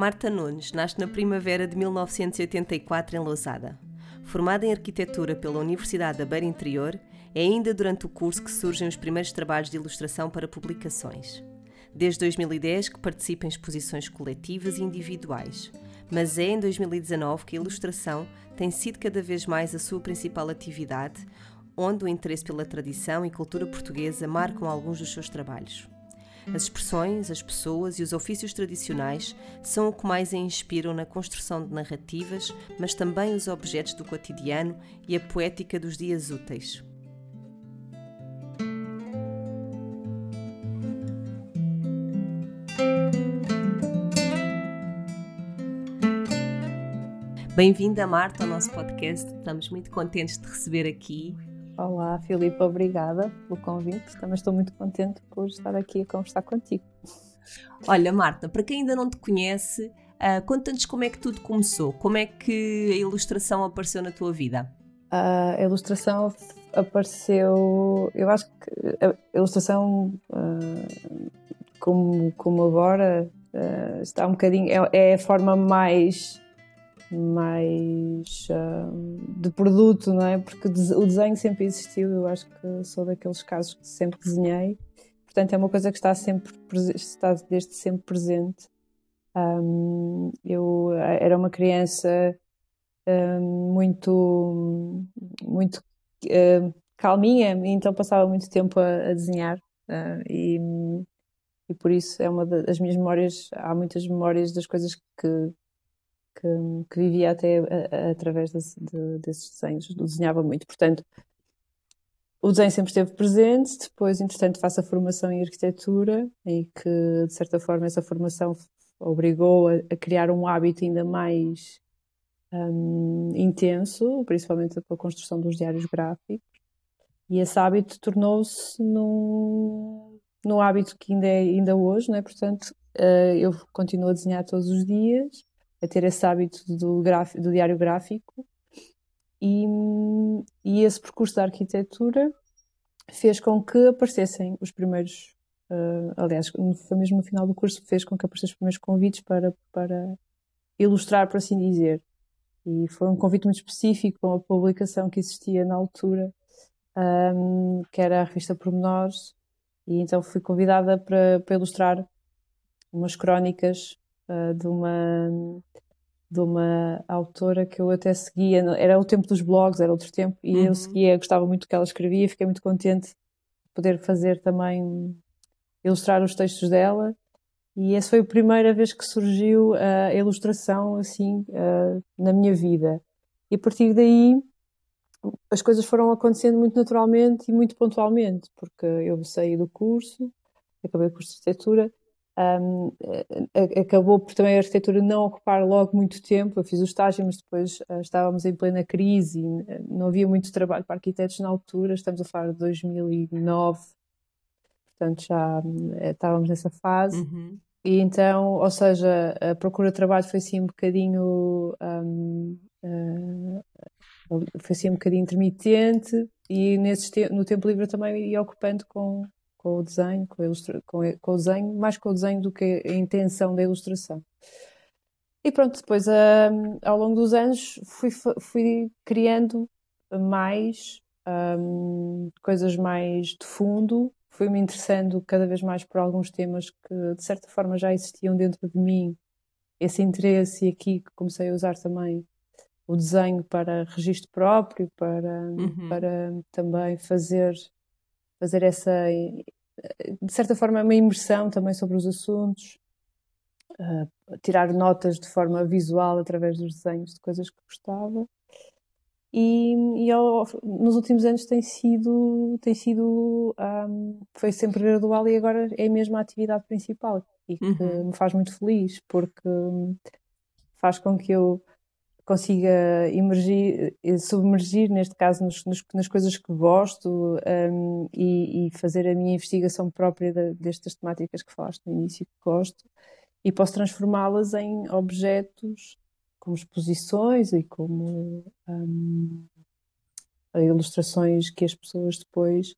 Marta Nunes nasce na primavera de 1984 em Lousada. Formada em arquitetura pela Universidade da Beira Interior, é ainda durante o curso que surgem os primeiros trabalhos de ilustração para publicações. Desde 2010 que participa em exposições coletivas e individuais, mas é em 2019 que a ilustração tem sido cada vez mais a sua principal atividade, onde o interesse pela tradição e cultura portuguesa marcam alguns dos seus trabalhos. As expressões, as pessoas e os ofícios tradicionais são o que mais a inspiram na construção de narrativas, mas também os objetos do cotidiano e a poética dos dias úteis. Bem-vinda, Marta, ao nosso podcast. Estamos muito contentes de receber aqui Olá, Filipe, obrigada pelo convite. Também estou muito contente por estar aqui a conversar contigo. Olha, Marta, para quem ainda não te conhece, uh, conta-nos como é que tudo começou. Como é que a ilustração apareceu na tua vida? Uh, a ilustração apareceu. Eu acho que a ilustração, uh, como, como agora, está um bocadinho. É, é a forma mais mais uh, de produto, não é? Porque o desenho sempre existiu, eu acho que sou daqueles casos que sempre desenhei, portanto é uma coisa que está sempre está desde sempre presente. Um, eu era uma criança um, muito muito uh, calminha, então passava muito tempo a, a desenhar uh, e, e por isso é uma das minhas memórias, há muitas memórias das coisas que que, que vivia até a, a, através desse, de, desses desenhos, desenhava muito. Portanto, o desenho sempre esteve presente, depois, entretanto, faço a formação em arquitetura, em que, de certa forma, essa formação obrigou a, a criar um hábito ainda mais um, intenso, principalmente com a construção dos diários gráficos, e esse hábito tornou-se num, hábito que ainda é ainda hoje, não é? portanto, uh, eu continuo a desenhar todos os dias, a ter esse hábito do, do diário gráfico e, e, esse percurso da arquitetura fez com que aparecessem os primeiros, uh, aliás, foi mesmo no final do curso, fez com que aparecessem os primeiros convites para, para ilustrar, por assim dizer. E foi um convite muito específico, uma publicação que existia na altura, um, que era a revista Pormenores, e então fui convidada para, para ilustrar umas crónicas uh, de uma de uma autora que eu até seguia, era o tempo dos blogs, era outro tempo, e uhum. eu seguia, gostava muito do que ela escrevia, fiquei muito contente de poder fazer também, ilustrar os textos dela, e essa foi a primeira vez que surgiu a ilustração, assim, uh, na minha vida. E a partir daí, as coisas foram acontecendo muito naturalmente e muito pontualmente, porque eu saí do curso, acabei o curso de arquitetura, um, acabou por também a arquitetura não ocupar logo muito tempo. Eu fiz o estágio, mas depois uh, estávamos em plena crise e ah, não havia muito trabalho para arquitetos na altura. Estamos a falar de 2009, portanto já uh, estávamos nessa fase. Uhum. E então, ou seja, a procura de trabalho foi assim um bocadinho. Um, uh, foi assim um bocadinho intermitente e nesse no tempo livre também ia ocupando com com o desenho, com, ilustra... com, com, o desenho, mais com o desenho do que a intenção da ilustração. E pronto, depois um, ao longo dos anos fui, fui criando mais um, coisas mais de fundo, fui-me interessando cada vez mais por alguns temas que de certa forma já existiam dentro de mim, esse interesse, e aqui comecei a usar também o desenho para registro próprio, para, uhum. para também fazer fazer essa, de certa forma, uma imersão também sobre os assuntos, uh, tirar notas de forma visual através dos desenhos de coisas que gostava. E, e ao, nos últimos anos tem sido, tem sido um, foi sempre gradual e agora é mesmo a atividade principal e que uhum. me faz muito feliz porque faz com que eu consiga emergir, eh, submergir, neste caso, nos, nos, nas coisas que gosto um, e, e, fazer a minha investigação própria de, destas temáticas que falaste no início, que gosto, e posso transformá-las em objetos como exposições e como um, ilustrações que as pessoas depois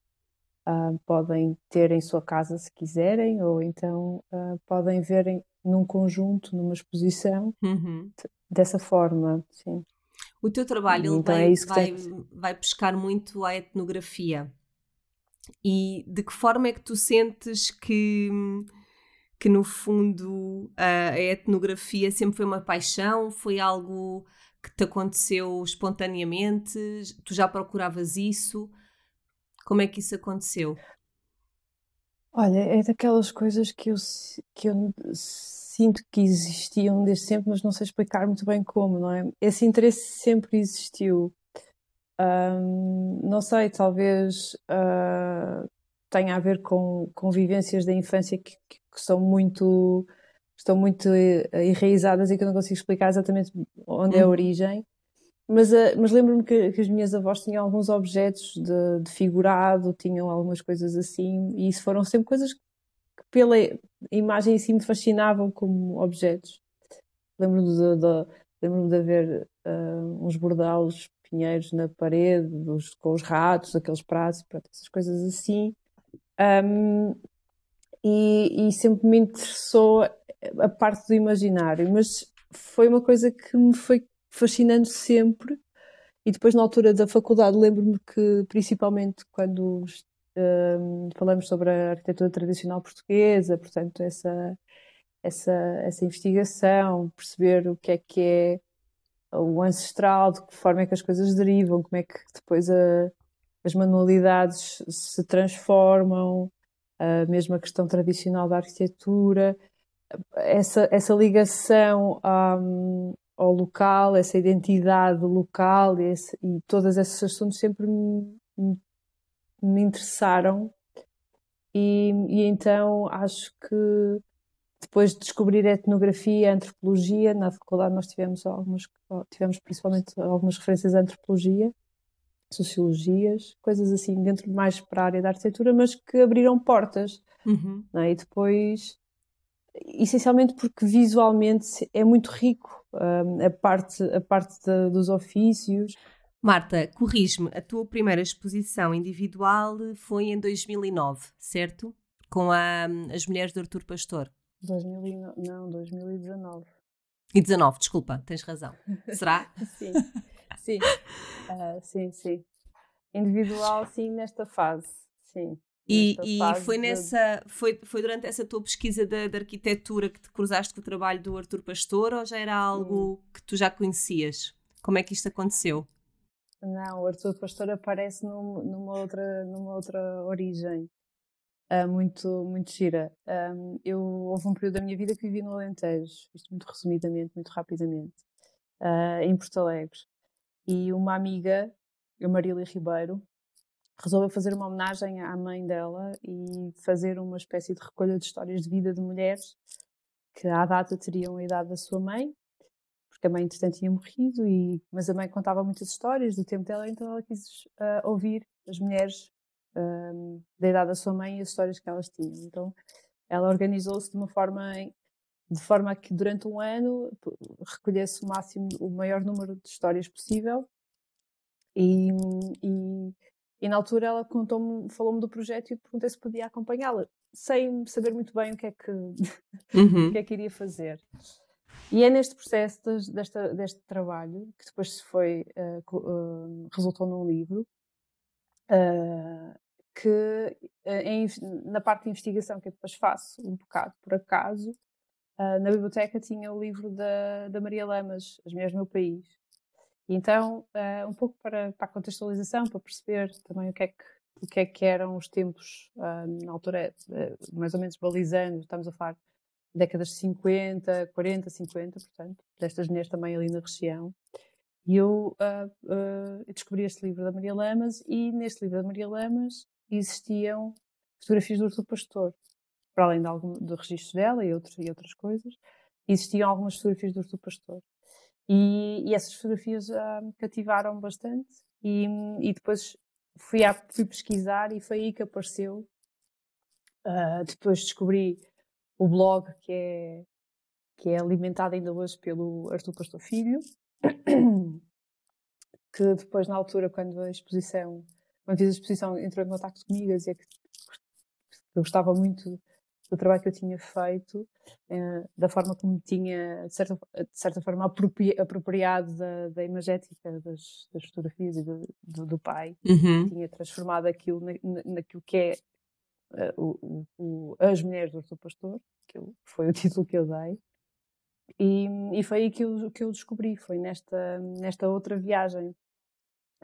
uh, podem ter em sua casa se quiserem, ou então uh, podem ver em, num conjunto, numa exposição, uhum. Dessa forma, sim. O teu trabalho então vai, é vai, vai pescar muito a etnografia. E de que forma é que tu sentes que, que no fundo, a, a etnografia sempre foi uma paixão? Foi algo que te aconteceu espontaneamente? Tu já procuravas isso? Como é que isso aconteceu? Olha, é daquelas coisas que eu, que eu sinto que existiam desde sempre, mas não sei explicar muito bem como, não é? Esse interesse sempre existiu. Um, não sei, talvez uh, tenha a ver com, com vivências da infância que, que, que são muito estão muito enraizadas e que eu não consigo explicar exatamente onde é a uhum. origem, mas, uh, mas lembro-me que, que, as minhas avós tinham alguns objetos de, de, figurado, tinham algumas coisas assim, e isso foram sempre coisas que, pela imagem em si me fascinavam como objetos. Lembro-me de, de, lembro de haver uh, uns bordalos pinheiros na parede, dos, com os ratos, aqueles pratos, pronto, essas coisas assim. Um, e, e sempre me interessou a parte do imaginário, mas foi uma coisa que me foi fascinando sempre. E depois, na altura da faculdade, lembro-me que, principalmente quando um, falamos sobre a arquitetura tradicional portuguesa, portanto, essa, essa, essa investigação, perceber o que é que é o ancestral, de que forma é que as coisas derivam, como é que depois a, as manualidades se transformam, a mesma questão tradicional da arquitetura, essa, essa ligação ao local, essa identidade local esse, e todos esses assuntos sempre me, me interessaram. E, e, então acho que depois de descobrir a etnografia, a antropologia, na faculdade nós tivemos algumas, tivemos principalmente algumas referências à antropologia, sociologias, coisas assim, dentro mais para a área da arquitetura, mas que abriram portas. Uhum. É? E depois essencialmente porque visualmente é muito rico um, a parte, a parte de, dos ofícios. Marta, corrige-me, a tua primeira exposição individual foi em 2009, certo? Com a, as mulheres do Artur Pastor. 2009, não, 2019. E 19, desculpa, tens razão. Será? sim, sim, uh, sim, sim. Individual, sim, nesta fase, sim. E, e foi nessa foi, foi durante essa tua pesquisa da, arquitetura que te cruzaste com o trabalho do Arthur Pastor ou já era algo hum. que tu já conhecias? Como é que isto aconteceu? Não, o Arthur Pastor aparece num, numa, outra, numa outra origem uh, muito, muito gira. Um, eu, houve um período da minha vida que vivi no Alentejo, isto muito resumidamente, muito rapidamente, uh, em Porto Alegre. E uma amiga, a Marília Ribeiro, resolveu fazer uma homenagem à mãe dela e fazer uma espécie de recolha de histórias de vida de mulheres que à data teriam a idade da sua mãe, porque a mãe entretanto tinha morrido, e, mas a mãe contava muitas histórias do tempo dela, então ela quis uh, ouvir as mulheres uh, da idade da sua mãe e as histórias que elas tinham. Então ela organizou-se de uma forma de forma a que durante um ano recolhesse o máximo, o maior número de histórias possível e, e e na altura ela contou-me, falou-me do projeto e perguntei se podia acompanhá-la, sem saber muito bem o que é que, uhum. o que, é que iria fazer. E é neste processo de, desta, deste trabalho, que depois se foi, uh, uh, resultou num livro, uh, que em, na parte de investigação que eu depois faço, um bocado por acaso, na biblioteca tinha o livro da, da Maria Lamas, As Mulheres do Meu País, então, um pouco para, para a contextualização, para perceber também o que é que, o que, é que eram os tempos, na altura, mais ou menos balizando, estamos a falar décadas de 50, 40, 50, portanto, destas mulheres também ali na região. E eu descobri este livro da Maria Lamas e neste livro da Maria Lamas existiam fotografias do Artur Pastor, para além de, algum, de registros dela e, outros, e outras coisas, existiam algumas fotografias do Artur Pastor. E, e essas fotografias uh, me cativaram bastante. E, e depois fui, a, fui pesquisar e foi aí que apareceu. Uh, depois descobri o blog que é, que é alimentado ainda hoje pelo Artur Pastor Filho, que depois, na altura, quando a exposição, quando fiz a exposição, entrou em contato comigo a dizer que eu gostava muito do trabalho que eu tinha feito, eh, da forma como tinha, de certa, de certa forma, apropriado da, da imagética das, das fotografias e do, do, do pai, uhum. tinha transformado aquilo na, naquilo que é o, o, As Mulheres do Arthur Pastor, que eu, foi o título que eu dei. E, e foi aí que eu, que eu descobri, foi nesta, nesta outra viagem.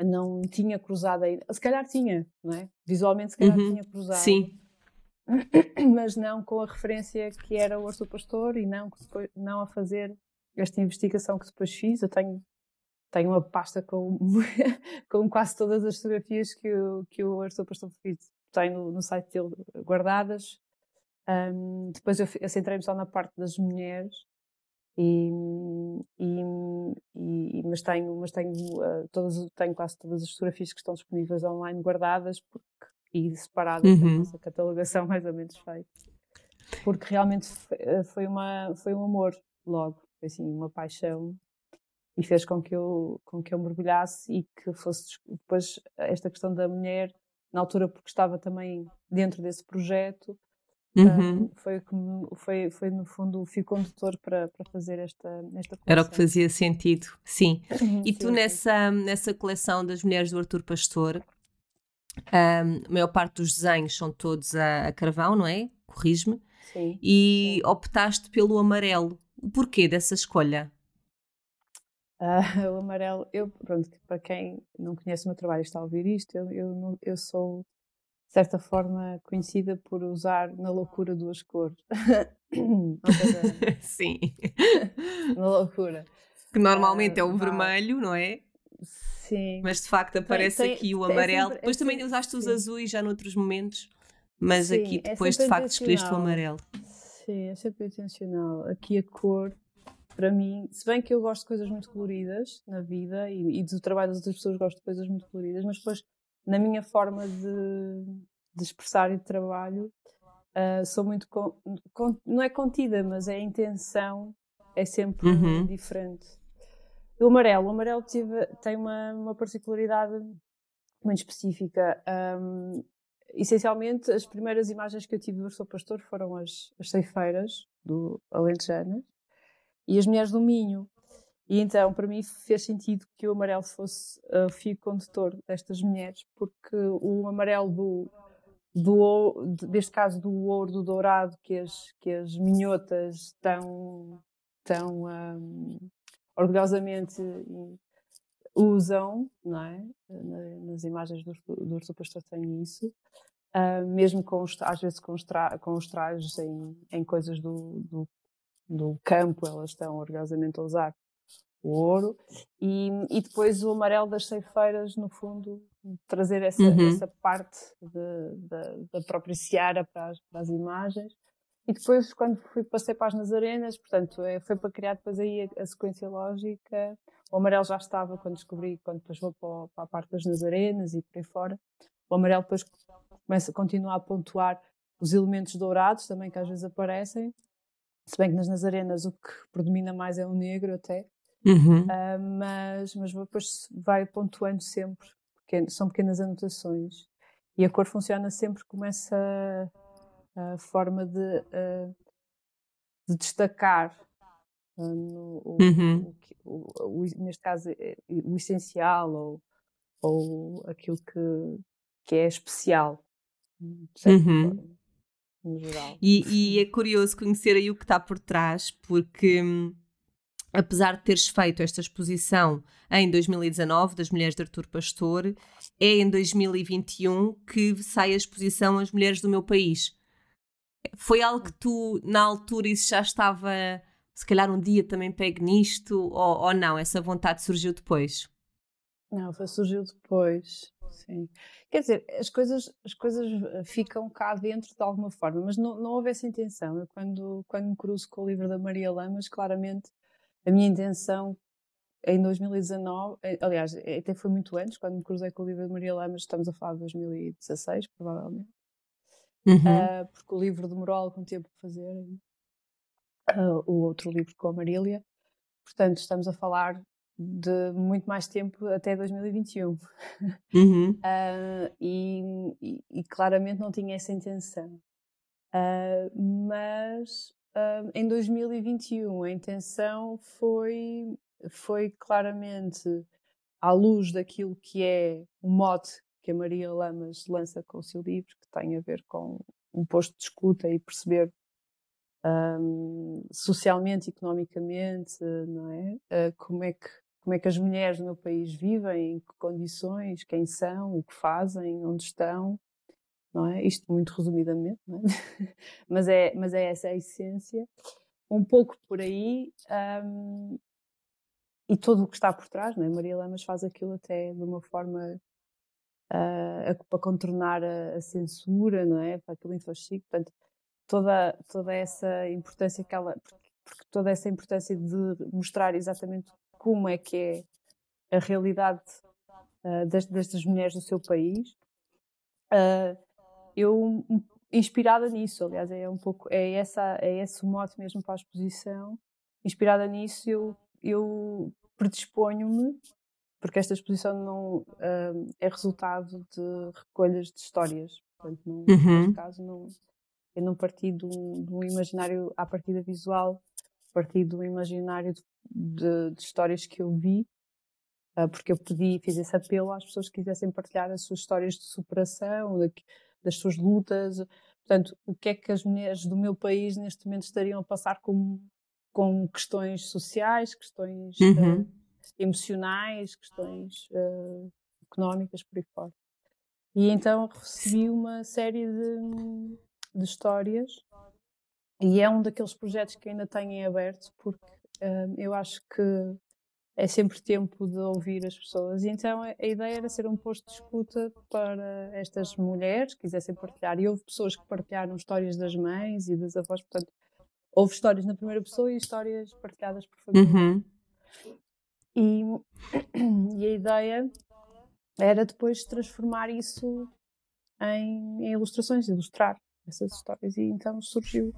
Não tinha cruzado ainda, se calhar tinha, não é? Visualmente, se calhar uhum. tinha cruzado. Sim mas não com a referência que era o Arthur Pastor e não, depois, não a fazer esta investigação que depois fiz. Eu tenho, tenho uma pasta com, com quase todas as fotografias que, o, que o Arthur Pastor fez. Tenho no, no site dele guardadas. Um, depois eu, eu centrei-me só na parte das mulheres. E, e, e, mas tenho, mas tenho, uh, todas, tenho quase todas as fotografias que estão disponíveis online guardadas porque e separada uhum. essa catalogação mais ou menos feita. Porque realmente eh, foi, uma, foi um amor logo, foi assim, uma paixão e fez com que eu com que eu mergulhasse e que fosse depois esta questão da mulher na altura porque estava também dentro desse projeto uhum. um, foi foi foi no fundo o fio condutor para, para fazer esta esta coleção. era o que fazia sentido sim uhum, e tu sim, nessa sim. nessa coleção das mulheres do Arthur Pastor um, a maior parte dos desenhos são todos a, a carvão, não é? Corrige-me. Sim. E sim. optaste pelo amarelo. O porquê dessa escolha? Uh, o amarelo, eu, pronto, para quem não conhece o meu trabalho e está a ouvir isto, eu, eu, eu sou, de certa forma, conhecida por usar na loucura duas cores. Sim. na loucura. Que normalmente uh, é o vermelho, não é? Sim. Mas de facto aparece tem, aqui o amarelo. É sempre, depois é também usaste os sim. azuis já noutros momentos, mas sim, aqui é depois é de facto escolheste o amarelo. Sim, é sempre intencional. Aqui a cor, para mim, se bem que eu gosto de coisas muito coloridas na vida e, e do trabalho das outras pessoas gosto de coisas muito coloridas, mas depois na minha forma de, de expressar e de trabalho uh, sou muito con, con, não é contida, mas é a intenção é sempre uhum. diferente. O amarelo, o amarelo tive, tem uma, uma particularidade muito específica. Um, essencialmente, as primeiras imagens que eu tive do Urso Pastor foram as, as ceifeiras do Alentejano e as mulheres do Minho. E então, para mim, fez sentido que o amarelo fosse o fio condutor destas mulheres, porque o amarelo do, do deste caso do ouro, do dourado, que as, que as minhotas tão, tão um, orgulhosamente usam, não é? Nas imagens do, do Urso Pastor tem isso, uh, mesmo com os, às vezes com os, tra com os trajes em, em coisas do, do, do, campo, elas estão orgulhosamente a usar o ouro, e, e depois o amarelo das ceifeiras, no fundo, trazer essa, uhum. essa parte de, de, da própria seara para as, para as imagens. E depois, quando fui, passei para as Nazarenas, portanto, é, foi para criar depois aí a, a, sequência lógica. O amarelo já estava quando descobri, quando depois vou para, para, a parte das Nazarenas e por aí fora. O amarelo depois começa, continua a pontuar os elementos dourados também que às vezes aparecem. Se bem que nas Nazarenas o que predomina mais é o negro até. Uhum. Uh, mas, mas depois vai pontuando sempre, porque são pequenas anotações. E a cor funciona sempre como essa a forma de, uh, de destacar uh, no, o, uhum. o, o, neste caso é, o essencial ou, ou aquilo que, que é especial uhum. No geral. E, e, é curioso conhecer aí o que está por trás porque hum, apesar de teres feito esta exposição em 2019 das mulheres de Artur Pastor, é em 2021 que sai a exposição As Mulheres do Meu País. Foi algo que tu, na altura, isso já estava. Se calhar um dia também pegue nisto, ou, ou não? Essa vontade surgiu depois? Não, foi, surgiu depois, sim. Quer dizer, as coisas, as coisas eh, ficam cá dentro de alguma forma, mas não, não houve essa intenção. Eu, quando, quando me cruzo com o livro da Maria Lamas, claramente a minha intenção em 2019, eh, aliás, até foi muito antes, quando me cruzei com o livro de Maria Lamas, estamos a falar de 2016, provavelmente. Uhum. Uh, porque o livro demorou algum tempo a fazer, uh, o outro livro com a Marília. Portanto, estamos a falar de muito mais tempo até 2021. Uhum. uh, e, e, e, claramente não tinha essa intenção. Uh, mas uh, em 2021 a intenção foi, foi claramente à luz daquilo que é o mote que a Maria Lamas lança com o seu livro, que tem a ver com um posto de escuta e perceber um, socialmente, economicamente, não é? Uh, como é que como é que as mulheres no país vivem, em que condições, quem são, o que fazem, onde estão, não é? Isto muito resumidamente, é? mas, é, mas é essa a essência. Um pouco por aí, um, e todo o que está por trás, não é? Maria Lamas faz aquilo até de uma forma uh, para contornar a, a, censura, não é? Para aquilo infascisto, portanto, toda, toda essa importância que ela, porque toda essa importância de mostrar exatamente como é que é a realidade uh, destas mulheres do seu país. Uh, eu, inspirada nisso, aliás, é um pouco, é, essa, é esse o mote mesmo para a exposição. Inspirada nisso, eu, eu predisponho-me, porque esta exposição não uh, é resultado de recolhas de histórias. Portanto, não, uhum. neste caso, não, eu não parti de um, de um imaginário à partida visual, parti de um imaginário de de, de histórias que eu vi, uh, porque eu pedi, fiz esse apelo às pessoas que quisessem partilhar as suas histórias de superação, de, das suas lutas. Portanto, o que é que as mulheres do meu país neste momento estariam a passar com, com questões sociais, questões uhum. uh, emocionais, questões uh, económicas, por aí fora. E então recebi uma série de, de histórias e é um daqueles projetos que ainda tenho em aberto porque eu acho que é sempre tempo de ouvir as pessoas. E então a, ideia era ser um posto de escuta para estas mulheres que quisessem partilhar. E houve pessoas que partilharam histórias das mães e das avós, portanto, houve histórias na primeira pessoa e histórias partilhadas por família. Uhum. E, e, a ideia era depois transformar isso em, em ilustrações, ilustrar essas histórias. E então surgiu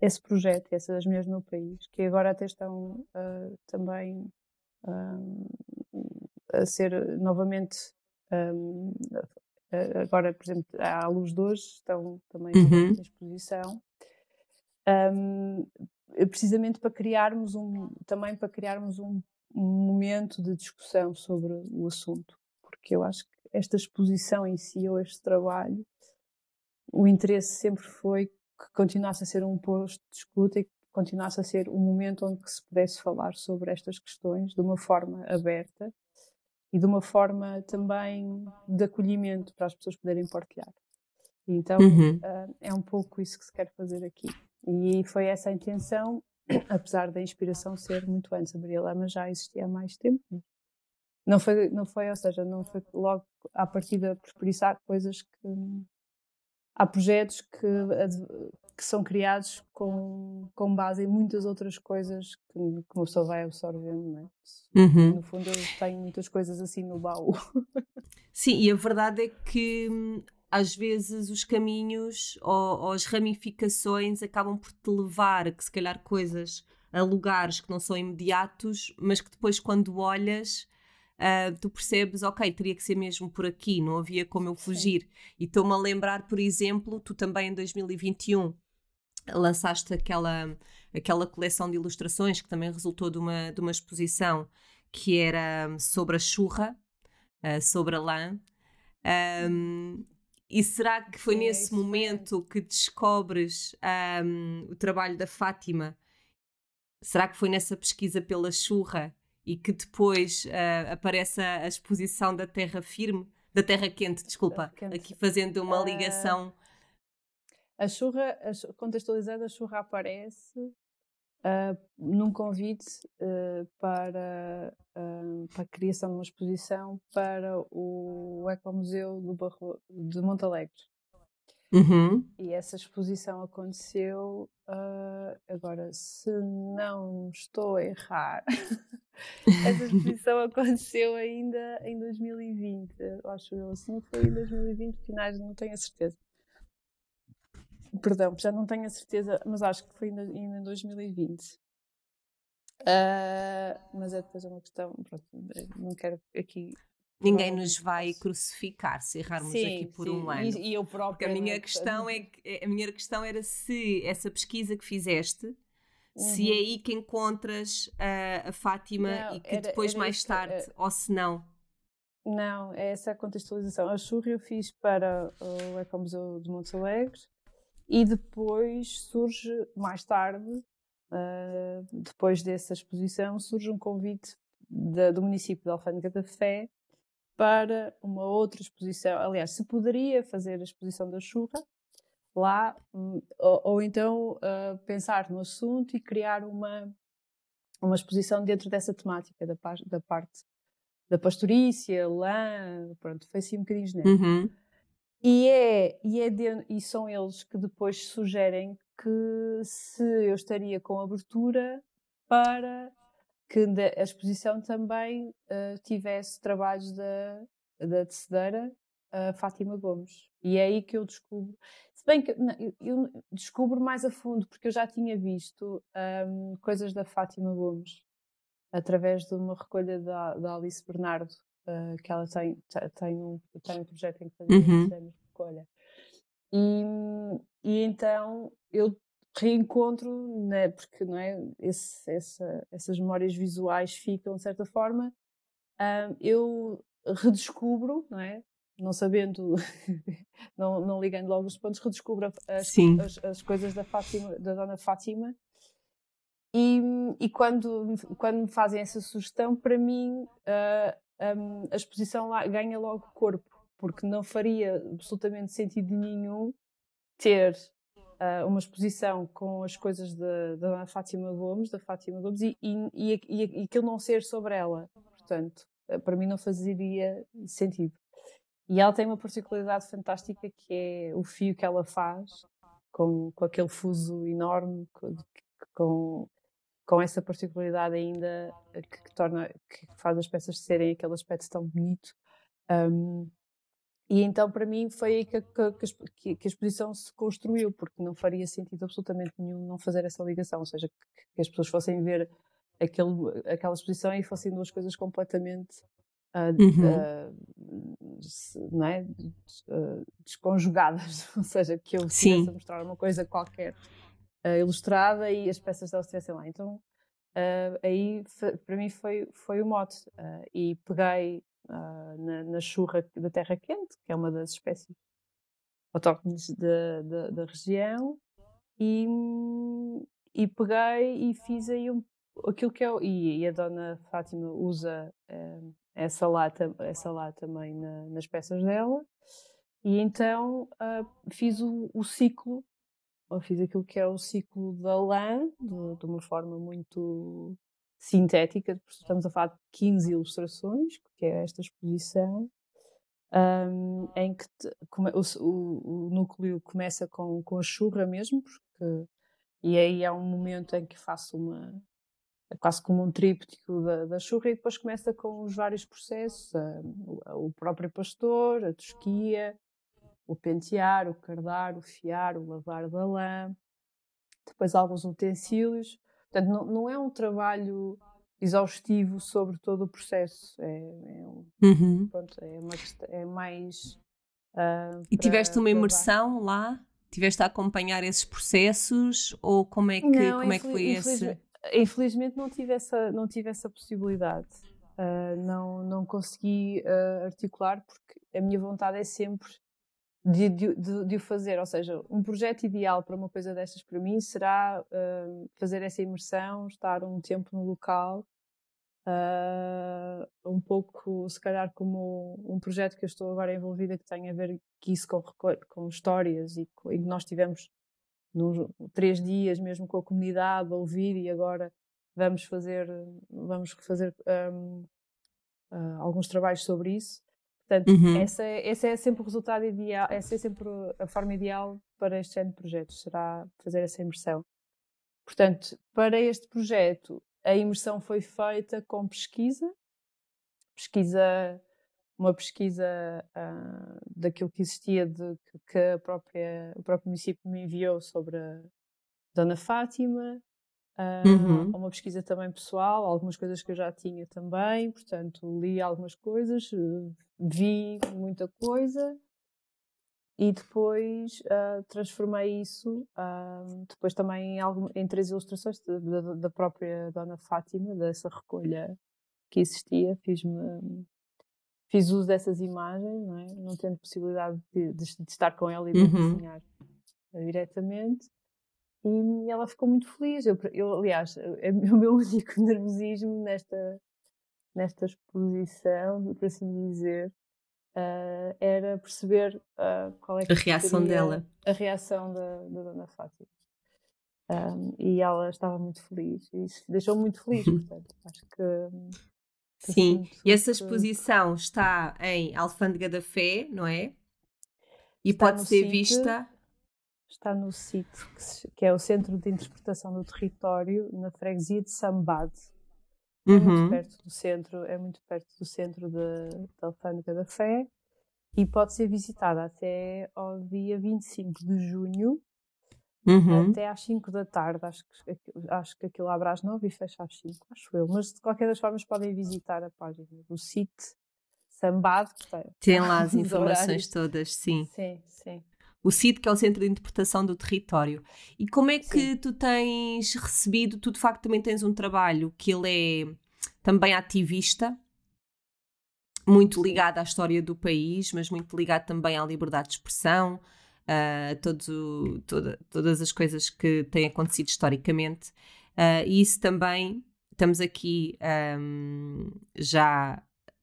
esse projeto, essas mulheres no meu país, que agora até estão uh, também uh, a ser novamente um, agora, por exemplo, à luz de hoje, estão também uhum. em exposição. Um, precisamente para criarmos um também para criarmos um momento de discussão sobre o assunto, porque eu acho que esta exposição em si ou este trabalho, o interesse sempre foi que continuasse a ser um posto de escuta e que continuasse a ser um momento onde se pudesse falar sobre estas questões de uma forma aberta e de uma forma também de acolhimento para as pessoas poderem partilhar. Então uhum. uh, é um pouco isso que se quer fazer aqui. E foi essa a intenção, apesar da inspiração ser muito antes. A Maria Lama já existia há mais tempo. Não foi, não foi, ou seja, não foi logo à partida por isso há coisas que há projetos que, que são criados com, com base em muitas outras coisas que, que uma pessoa vai absorvendo, não é? Uhum. No fundo, eu tenho muitas coisas assim no baú. Sim, e a verdade é que hum, às vezes os caminhos ou, ou, as ramificações acabam por te levar a que se calhar coisas a lugares que não são imediatos, mas que depois quando olhas uh, tu percebes, ok, teria que ser mesmo por aqui, não havia como eu fugir. Sim. E estou-me a lembrar, por exemplo, tu também em 2021 lançaste aquela, aquela coleção de ilustrações que também resultou de uma, de uma exposição que era sobre a churra, uh, sobre a lã. Um, e será que foi Sim, nesse é momento que descobres um, o trabalho da Fátima? Será que foi nessa pesquisa pela churra e que depois uh, aparece a, a, exposição da terra firme, da terra quente, desculpa, quente. aqui fazendo uma ah, ligação. Uh, a churra, a, contextualizada, a churra aparece uh, num convite para, para a criação de uma exposição para o Ecomuseu do Barro, de Montalegre. Uhum. E essa exposição aconteceu, agora, se não estou a errar, essa exposição aconteceu ainda em 2020, acho eu. Se não foi em 2020, finais, não tenho a certeza. Perdão, já não tenho a certeza, mas acho que foi ainda, em 2020. Uh, mas é depois uma questão, pronto, não quero aqui Ninguém nos vai crucificar se errarmos sim, aqui por sim. um ano. E, e eu próprio. Porque a minha questão é que, a minha questão era se essa pesquisa que fizeste, uhum. se é aí que encontras a, a Fátima não, e que era, depois era mais tarde, era... ou se não. Não, é essa a contextualização. A churra eu fiz para o Ecomuseu de Montes Alegres e depois surge, mais tarde, uh, depois dessa exposição, surge um convite de, do município de Alfândega da Fé para uma outra exposição. Aliás, se poderia fazer a exposição da churra lá, hum, ou, ou então uh, pensar no assunto e criar uma, uma exposição dentro dessa temática da, da parte da pastorícia, lã, pronto, foi assim um bocadinho genérico. Uhum. E, é, e, é de, e são eles que depois sugerem que se eu estaria com abertura para que a exposição também uh, tivesse trabalhos da, da tecedeira uh, Fátima Gomes. E é aí que eu descubro. Se bem que não, eu, descubro mais a fundo, porque eu já tinha visto um, coisas da Fátima Gomes através de uma recolha da, da Alice Bernardo, uh, que ela tem, tem, um, tem um projeto em que faz uhum. recolha. E, e então eu reencontro, né, porque não é, Esse, essa, essas memórias visuais ficam de certa forma, eu redescubro, não é? Não sabendo, não, não ligando logo os pontos, redescubro as, as, as, coisas da, Fátima, da Dona Fátima. E, e quando, quando me fazem essa sugestão, para mim uh, um, a exposição lá ganha logo corpo, porque não faria absolutamente sentido nenhum ter uh, uma exposição com as coisas da, da Fátima Gomes, da Fátima Gomes, e, e, e, e aquilo não ser sobre ela. Portanto, ah, para mim não fazia sentido. E ela tem uma particularidade fantástica que é o fio que ela faz, com, com aquele fuso enorme, com, com, essa particularidade ainda que, que, torna, que faz as peças serem aquele aspecto tão bonito. Um, e então, para mim, foi aí que, que, que, a exposição se construiu, porque não faria sentido absolutamente nenhum não fazer essa ligação, ou seja, que, que as pessoas fossem ver aquele, aquela exposição e fossem duas coisas completamente uh, uhum. uh, não é? Uh, desconjugadas, ou seja, que eu estivesse a mostrar uma coisa qualquer ilustrada e as peças delas estivessem lá. Então, aí para mim foi, foi o mote. e peguei uh, na, na, churra da terra quente, que é uma das espécies autóctones da, da, da região, e, e peguei e fiz aí um, aquilo que é. E, e a dona Fátima usa uh, essa, lá, essa lá também na, nas peças dela, e então uh, fiz o, o ciclo fiz aquilo que é o ciclo da lã, de, de, uma forma muito sintética, estamos a falar de 15 ilustrações, que é esta exposição, um, em que te, o, o, o, núcleo começa com, com a churra mesmo, porque, e aí é um momento em que faço uma, é quase como um tríptico da, da churra, e depois começa com os vários processos, o, o próprio pastor, a tosquia, o pentear, o cardar, o fiar, o lavar da lã, depois alguns utensílios, Portanto, não, não é um trabalho exaustivo sobre todo o processo. É, é, um, uhum. pronto, é, uma, é mais. Uh, e tiveste uma imersão lá? Tiveste a acompanhar esses processos? Ou como é que, não, como é que foi esse? Infelizmente não tive essa, não tive essa possibilidade. Uh, não, não consegui uh, articular porque a minha vontade é sempre de, de, de, de, o fazer. Ou seja, um projeto ideal para uma coisa destas para mim será uh, fazer essa imersão, estar um tempo no local, uh, um pouco, se calhar, como um projeto que eu estou agora envolvida que tem a ver que isso com, com histórias e que nós tivemos nos três dias mesmo com a comunidade a ouvir e agora vamos fazer vamos fazer um, uh, ah, alguns trabalhos sobre isso Portanto, uhum. essa, esse é sempre o resultado ideal, essa é sempre a forma ideal para este ano de projetos, será fazer essa imersão. Portanto, para este projeto, a imersão foi feita com pesquisa, pesquisa uma pesquisa uh, daquilo que existia de que a própria, o próprio município me enviou sobre a Dona Fátima, uhum. uma pesquisa também pessoal, algumas coisas que eu já tinha também, portanto li algumas coisas, vi muita coisa e depois uh, transformei isso depois também em, algum, em três ilustrações da, da própria Dona Fátima, dessa recolha que existia, fiz-me fiz uso dessas imagens, não, é? não tendo possibilidade de, de, de, estar com ela e de uhum. desenhar diretamente. E ela ficou muito feliz. Eu, eu, aliás, é o meu único nervosismo nesta, nesta exposição, por assim dizer, uh, era perceber uh, qual é a reação dela. A reação da, da Dona Fátima. Um, e ela estava muito feliz. E isso deixou muito feliz, portanto, acho que Sim, e essa exposição está em Alfândega da Fé, não é? E está pode ser vista. Está no sítio que, é o Centro de Interpretação do Território, na freguesia de Sambade. É uhum. muito perto do centro, é muito perto do centro da Alfândega da Fé e pode ser visitada até ao dia 25 de junho Uhum. até às 5 da tarde. Acho que, acho que aquilo abre às 9 e fecha às 5, acho eu. Mas de qualquer das formas podem visitar a página do site Sambado. Tem lá as informações todas, sim. Sim, sim. O CIT, que é o Centro de Interpretação do Território. E como é que sim. tu tens recebido? Tu, de facto, também tens um trabalho que ele é também ativista, muito ligado à história do país, mas muito ligado também à liberdade de expressão, uh, todo, toda, todas as coisas que têm acontecido historicamente. Uh, e isso também, estamos aqui um, já,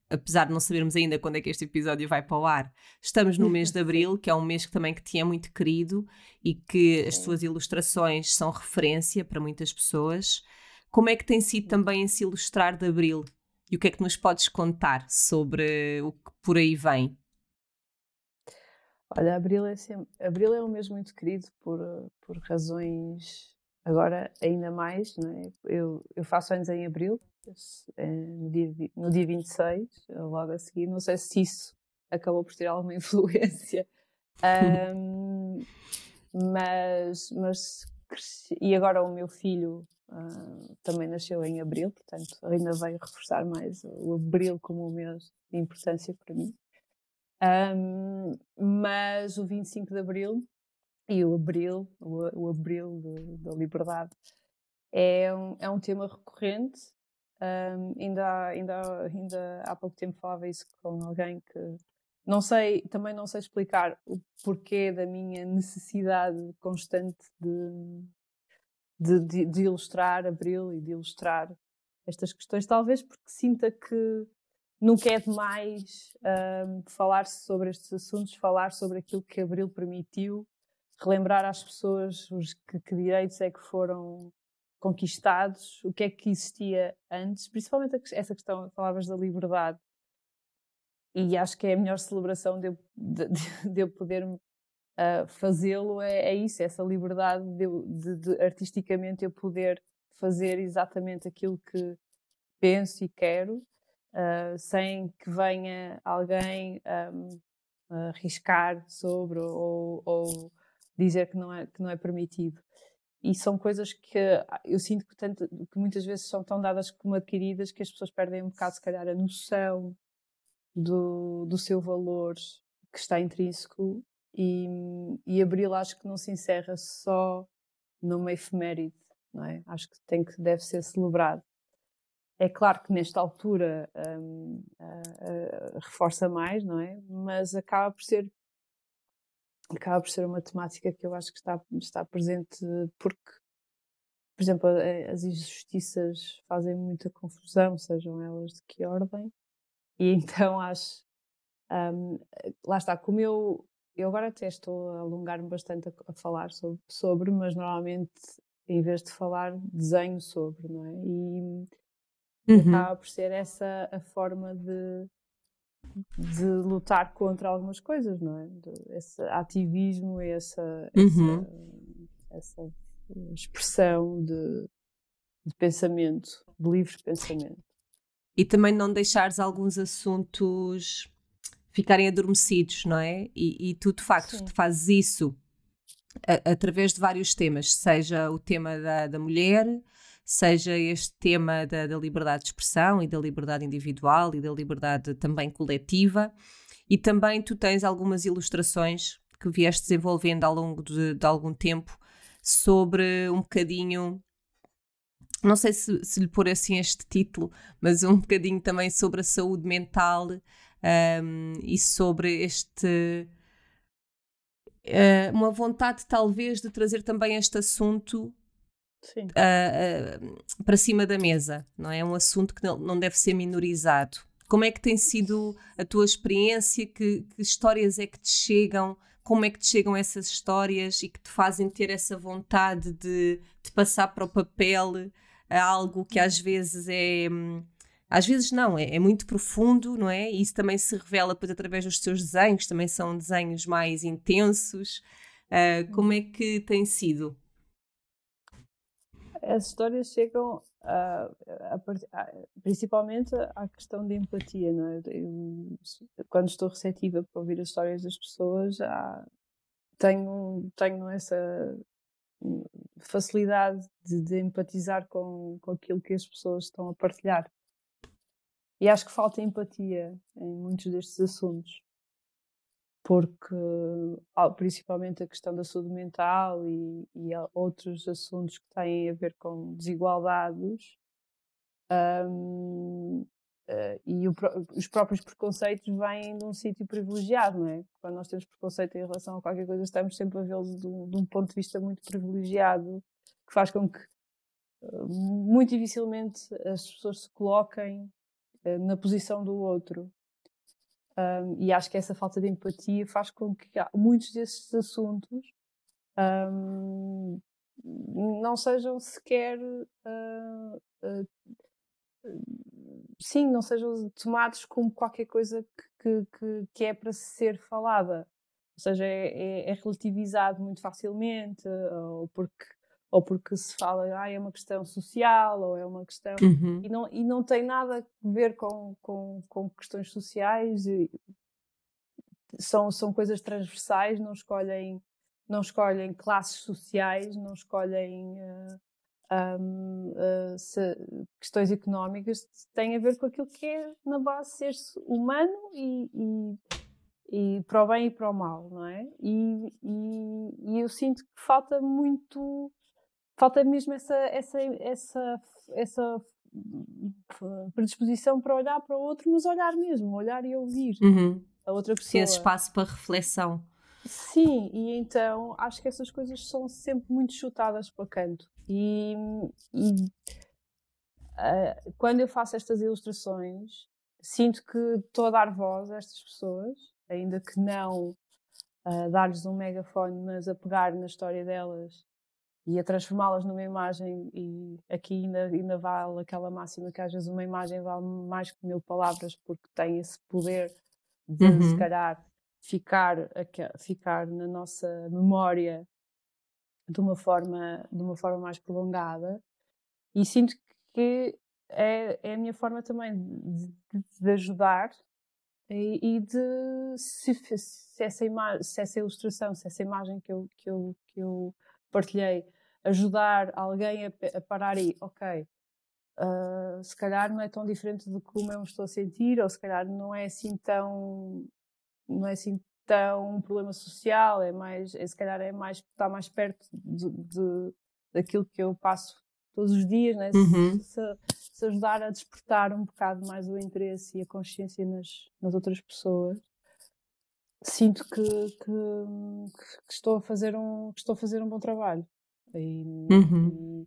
apesar de não sabermos ainda quando é que este episódio vai para o ar, estamos no mês de Abril, que é um mês que também que tinha muito querido e que as tuas ilustrações são referência para muitas pessoas. Como é que tem sido também esse ilustrar de Abril? E o que é que nos podes contar sobre o que por aí vem? Olha, Abril é, sempre, Abril é um mês muito querido por, por razões, agora ainda mais, não é? eu, eu faço anos em Abril, é, no dia, no dia 26, logo a seguir, não sei se isso acabou por ter alguma influência, um, mas, mas e agora o meu filho uh, também nasceu em Abril, portanto ainda veio reforçar mais o Abril como um mês de importância para mim. Um, mas o 25 de Abril e o Abril, o, o Abril da Liberdade, é um, é um tema recorrente. Um, ainda, ainda, ainda há pouco tempo falava isso com alguém que não sei, também não sei explicar o porquê da minha necessidade constante de, de, de, de ilustrar Abril e de ilustrar estas questões, talvez porque sinta que nunca é demais um, falar sobre estes assuntos, falar sobre aquilo que Abril permitiu, relembrar às pessoas os que, que, direitos é que foram conquistados, o que é que existia antes, principalmente essa questão, falavas da liberdade, e acho que é a melhor celebração de eu, de, de eu poder uh, fazê-lo, é, é, isso, essa liberdade de, de, artisticamente eu poder fazer exatamente aquilo que penso e quero uh, sem que venha alguém um, arriscar sobre ou, ou, dizer que não, é, que não é permitido. E são coisas que eu sinto que, tanto, que muitas vezes são tão dadas como adquiridas que as pessoas perdem um bocado, se calhar, a noção do, do seu valor que está intrínseco e, e Abril acho que não se encerra só numa efeméride, não é? Acho que tem que deve ser celebrado. É claro que nesta altura uh, uh, reforça mais, não é? Mas acaba por ser acaba por ser uma temática que eu acho que está, está presente porque, por exemplo, as injustiças fazem muita confusão, sejam elas de que ordem, e então acho, um, lá está, como eu, eu agora até estou a alongar-me bastante a, a falar sobre, sobre, mas normalmente em vez de falar, desenho sobre, não é? E Uhum. Acaba por ser essa a forma de, de lutar contra algumas coisas, não é? Esse ativismo, essa, uhum. essa, essa expressão de, de pensamento, de livre pensamento. E também não deixares alguns assuntos ficarem adormecidos, não é? E, e tu, de facto, fazes isso a, através de vários temas, seja o tema da, da mulher, seja este tema da, da, liberdade de expressão e da liberdade individual e da liberdade também coletiva. E também tu tens algumas ilustrações que vieste desenvolvendo ao longo de, de algum tempo sobre um bocadinho não sei se, se, lhe pôr assim este título, mas um bocadinho também sobre a saúde mental um, e sobre este. Uh, uma vontade, talvez, de trazer também este assunto uh, para cima da mesa, não é? É um assunto que não, não deve ser minorizado. Como é que tem sido a tua experiência? Que, que histórias é que te chegam? como é que te chegam essas histórias e que te fazem ter essa vontade de, de passar para o papel algo que às vezes é. Às vezes não, é, é, muito profundo, não é? E isso também se revela depois através dos seus desenhos, também são desenhos mais intensos. Uh, como é que tem sido? As histórias chegam a, a, a, principalmente à questão da empatia, não é? Eu, quando estou receptiva para ouvir as histórias das pessoas, tenho, tenho essa facilidade de, de, empatizar com, com aquilo que as pessoas estão a partilhar. E acho que falta empatia em muitos destes assuntos, porque principalmente a questão da saúde mental e, e outros assuntos que têm a ver com desigualdades um, Uh, e o, os próprios preconceitos vêm de um sítio privilegiado, não é? Quando nós temos preconceito em relação a qualquer coisa, estamos sempre a vê-los de, de, um ponto de vista muito privilegiado, que faz com que uh, muito dificilmente as pessoas se coloquem uh, na posição do outro. Um, e acho que essa falta de empatia faz com que muitos desses assuntos um, não sejam sequer sim, não sejam tomados como qualquer coisa que, que, que é para ser falada. Ou seja, é, é, é, relativizado muito facilmente, ou porque, ou porque se fala, ah, é uma questão social, ou é uma questão. Uhum. E, não, e não tem nada a ver com, com, com questões sociais, são, são coisas transversais, não escolhem, não escolhem classes sociais, não escolhem. Uh, um, uh, se, questões económicas têm a ver com aquilo que é, na base, ser humano e, e, e, para o bem e para o mal, não é? E, e, e, eu sinto que falta muito, falta mesmo essa, essa, essa, essa predisposição para olhar para o outro, mas olhar mesmo, olhar e ouvir uhum. a outra pessoa. Ter espaço para reflexão. Sim, e então acho que essas coisas são sempre muito chutadas para canto. E, e uh, quando eu faço estas ilustrações, sinto que estou a dar voz a estas pessoas, ainda que não uh, dar-lhes um megafone, mas a pegar na história delas e a transformá-las numa imagem. E aqui ainda, ainda vale aquela máxima que às vezes uma imagem vale mais que mil palavras, porque tem esse poder de, uhum. se calhar, ficar, ficar na nossa memória de uma forma, de uma forma mais prolongada e sinto que é, é a minha forma também de, de ajudar e, e, de se, se, essa imagem, se essa ilustração, se essa imagem que eu, que eu, que eu partilhei ajudar alguém a, a parar e, ok, uh, se calhar não é tão diferente do como eu me estou a sentir, ou se calhar não é assim tão não é assim tão um problema social, é mais, é, se calhar é mais, está mais perto de, de, daquilo que eu passo todos os dias, né? Uhum. Se, se, ajudar a despertar um bocado mais o interesse e a consciência nas, nas outras pessoas, sinto que, que, que, estou a fazer um, estou a fazer um bom trabalho. E, uhum.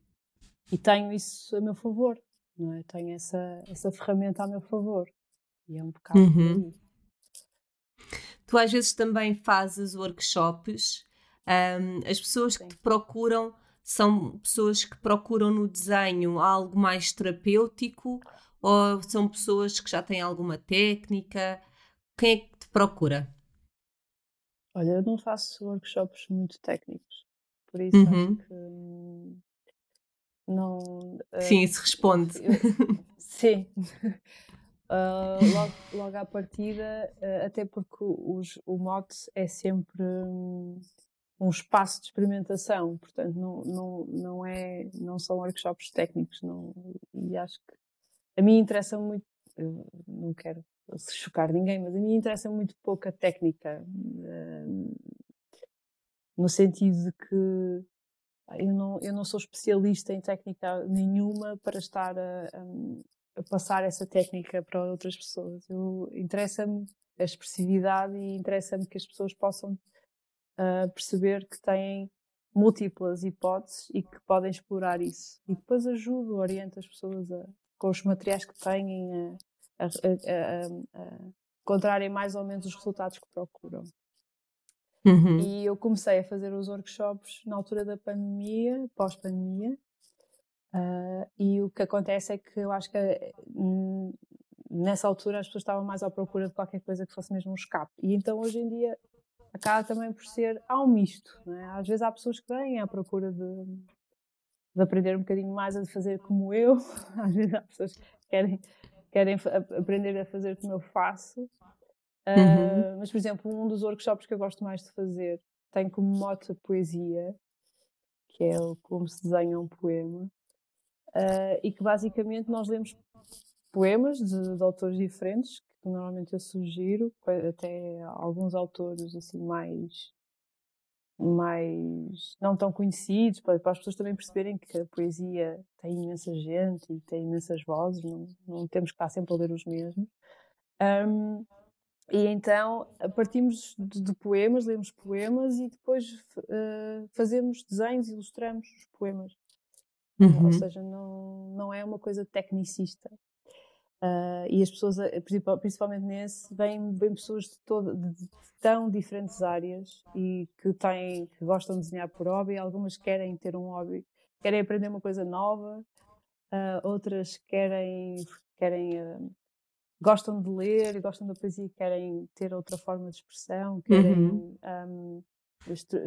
e, e, tenho isso a meu favor, não é? Tenho essa, essa ferramenta a meu favor. E é um bocado uhum. Tu às vezes também fazes workshops. Um, as pessoas Sim. que te procuram são pessoas que procuram no desenho algo mais terapêutico ou são pessoas que já têm alguma técnica? Quem é que te procura? Olha, eu não faço workshops muito técnicos, por isso uhum. acho que não. Uh, sim, isso responde. Eu, sim. Uh, logo, logo à partida, uh, até porque os, o mote é sempre um, um, espaço de experimentação, portanto não, não, não, é, não são workshops técnicos, não, e acho que a mim interessa muito, não quero chocar ninguém, mas a mim interessa muito pouco a técnica, uh, no sentido de que eu não, eu não sou especialista em técnica nenhuma para estar a, a, a passar essa técnica para outras pessoas. Interessa-me a expressividade e interessa-me que as pessoas possam uh, perceber que têm múltiplas hipóteses e que podem explorar isso. E depois ajudo, oriento as pessoas a, com os materiais que têm a, a encontrarem mais ou menos os resultados que procuram. Uhum. E eu comecei a fazer os workshops na altura da pandemia, pós-pandemia, uh, e o que acontece é que eu acho que uh, nessa altura as pessoas estavam mais à procura de qualquer coisa que fosse mesmo um escape. E então hoje em dia acaba também por ser, há um misto, é? às vezes há pessoas que vêm à procura de, de aprender um bocadinho mais a fazer como eu, às vezes há pessoas que querem, querem aprender a fazer como eu faço, Uhum. Uh, mas, por exemplo, um dos workshops que eu gosto mais de fazer tem como mote poesia, que é como se desenha um poema, uh, e que basicamente nós lemos poemas de, de, autores diferentes, que normalmente eu sugiro, até alguns autores assim mais mais não tão conhecidos, para, para, as pessoas também perceberem que a poesia tem imensa gente e tem imensas vozes, não, não temos que estar sempre a ler os mesmos. Um, e então partimos de, de, poemas, lemos poemas e depois uh, fazemos desenhos, ilustramos os poemas. Uhum. Ou seja, não, não é uma coisa tecnicista. Uh, e as pessoas, eh, principalmente nesse, vêm, vêm pessoas de, todo, de, tão diferentes áreas e que têm, que gostam de desenhar por hobby, algumas querem ter um hobby, querem aprender uma coisa nova, uh, outras querem, querem uh, gostam de ler, gostam da poesia, querem ter outra forma de expressão, querem, uhum. um,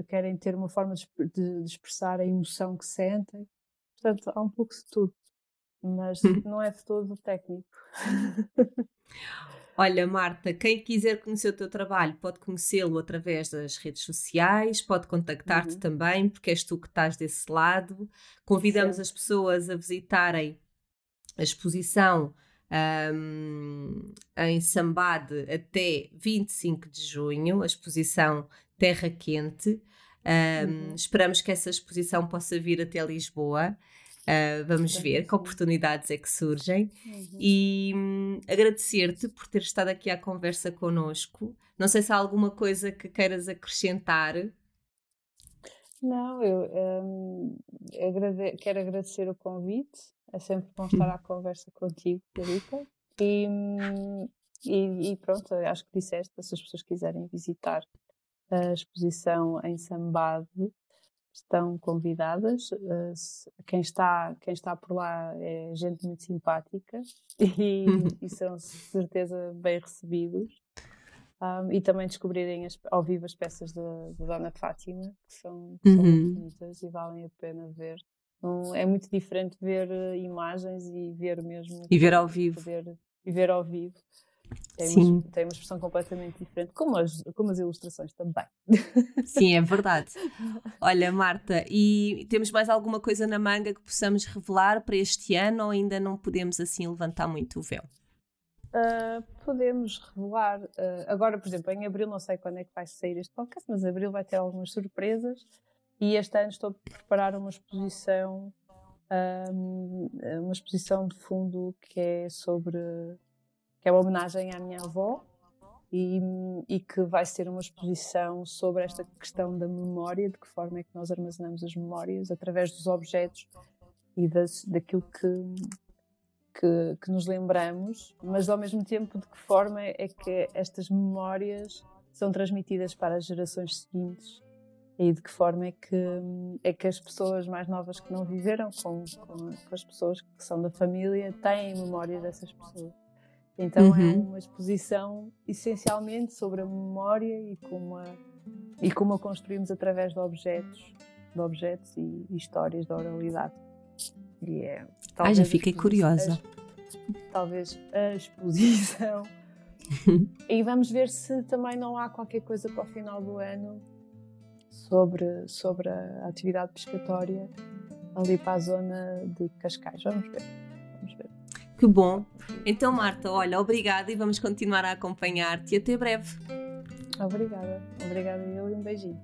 querem ter uma forma de, de, expressar a emoção que sentem. Portanto, há um pouco de tudo, mas uhum. não é de todo técnico. Olha, Marta, quem quiser conhecer o teu trabalho pode conhecê-lo através das redes sociais, pode contactar-te uhum. também, porque és tu que estás desse lado. Convidamos Sim. as pessoas a visitarem a exposição um, em Sambade até 25 de junho, a exposição Terra Quente. Um, uhum. Esperamos que essa exposição possa vir até Lisboa. Uh, vamos ver que oportunidades é que surgem. Uhum. E um, agradecer-te por ter estado aqui à conversa connosco. Não sei se há alguma coisa que queiras acrescentar. Não, eu um, agrade quero agradecer o convite é sempre bom estar à conversa contigo, Rita. E, e, e, pronto, acho que disseste, se as pessoas quiserem visitar a exposição em Sambade, estão convidadas. Eh, quem está, quem está por lá é gente muito simpática e, e são certeza bem recebidos. Um, e também descobrirem as, ao vivo as peças da Dona Fátima, que são, que são uhum. muito bonitas e valem a pena ver. Então, é muito diferente ver eh, imagens e ver mesmo. E ver ao vivo. Ver, e ver ao vivo. Tem, Sim. Uma, tem uma expressão completamente diferente, como as, como as ilustrações também. Sim, é verdade. Olha, Marta, e temos mais alguma coisa na manga que possamos revelar para este ano ou ainda não podemos assim levantar muito o véu? Uh, podemos revelar. Uh, agora, por exemplo, em abril, não sei quando é que vai sair este podcast, mas abril vai ter algumas surpresas. E este ano estou a preparar uma exposição, um, uma exposição de fundo que é sobre, que é uma homenagem à minha avó e, e, que vai ser uma exposição sobre esta questão da memória, de que forma é que nós armazenamos as memórias através dos objetos e das, daquilo que, que, que, nos lembramos, mas ao mesmo tempo de que forma é que estas memórias são transmitidas para as gerações seguintes e de que forma é que, é que as pessoas mais novas que não viveram com, com, com as pessoas que são da família têm memória dessas pessoas. Então é uhum. é uma exposição essencialmente sobre a memória e como a, e como a construímos através de objetos, de objetos e, e histórias da oralidade. E é, ah, já fiquei curiosa. A, talvez a exposição. e vamos ver se também não há qualquer coisa para o final do ano sobre, sobre a atividade pescatória ali para a zona de Cascais. Vamos ver. Vamos ver. Que bom. Então, Marta, olha, obrigada e vamos continuar a acompanhar-te. Até breve. Obrigada. Obrigada eu e um beijinho.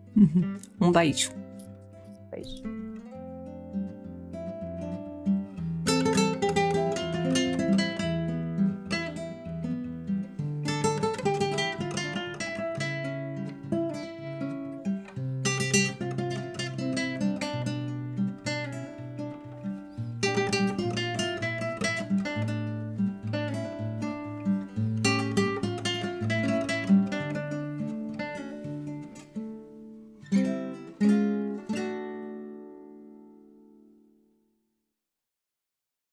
um beijo. Beijo.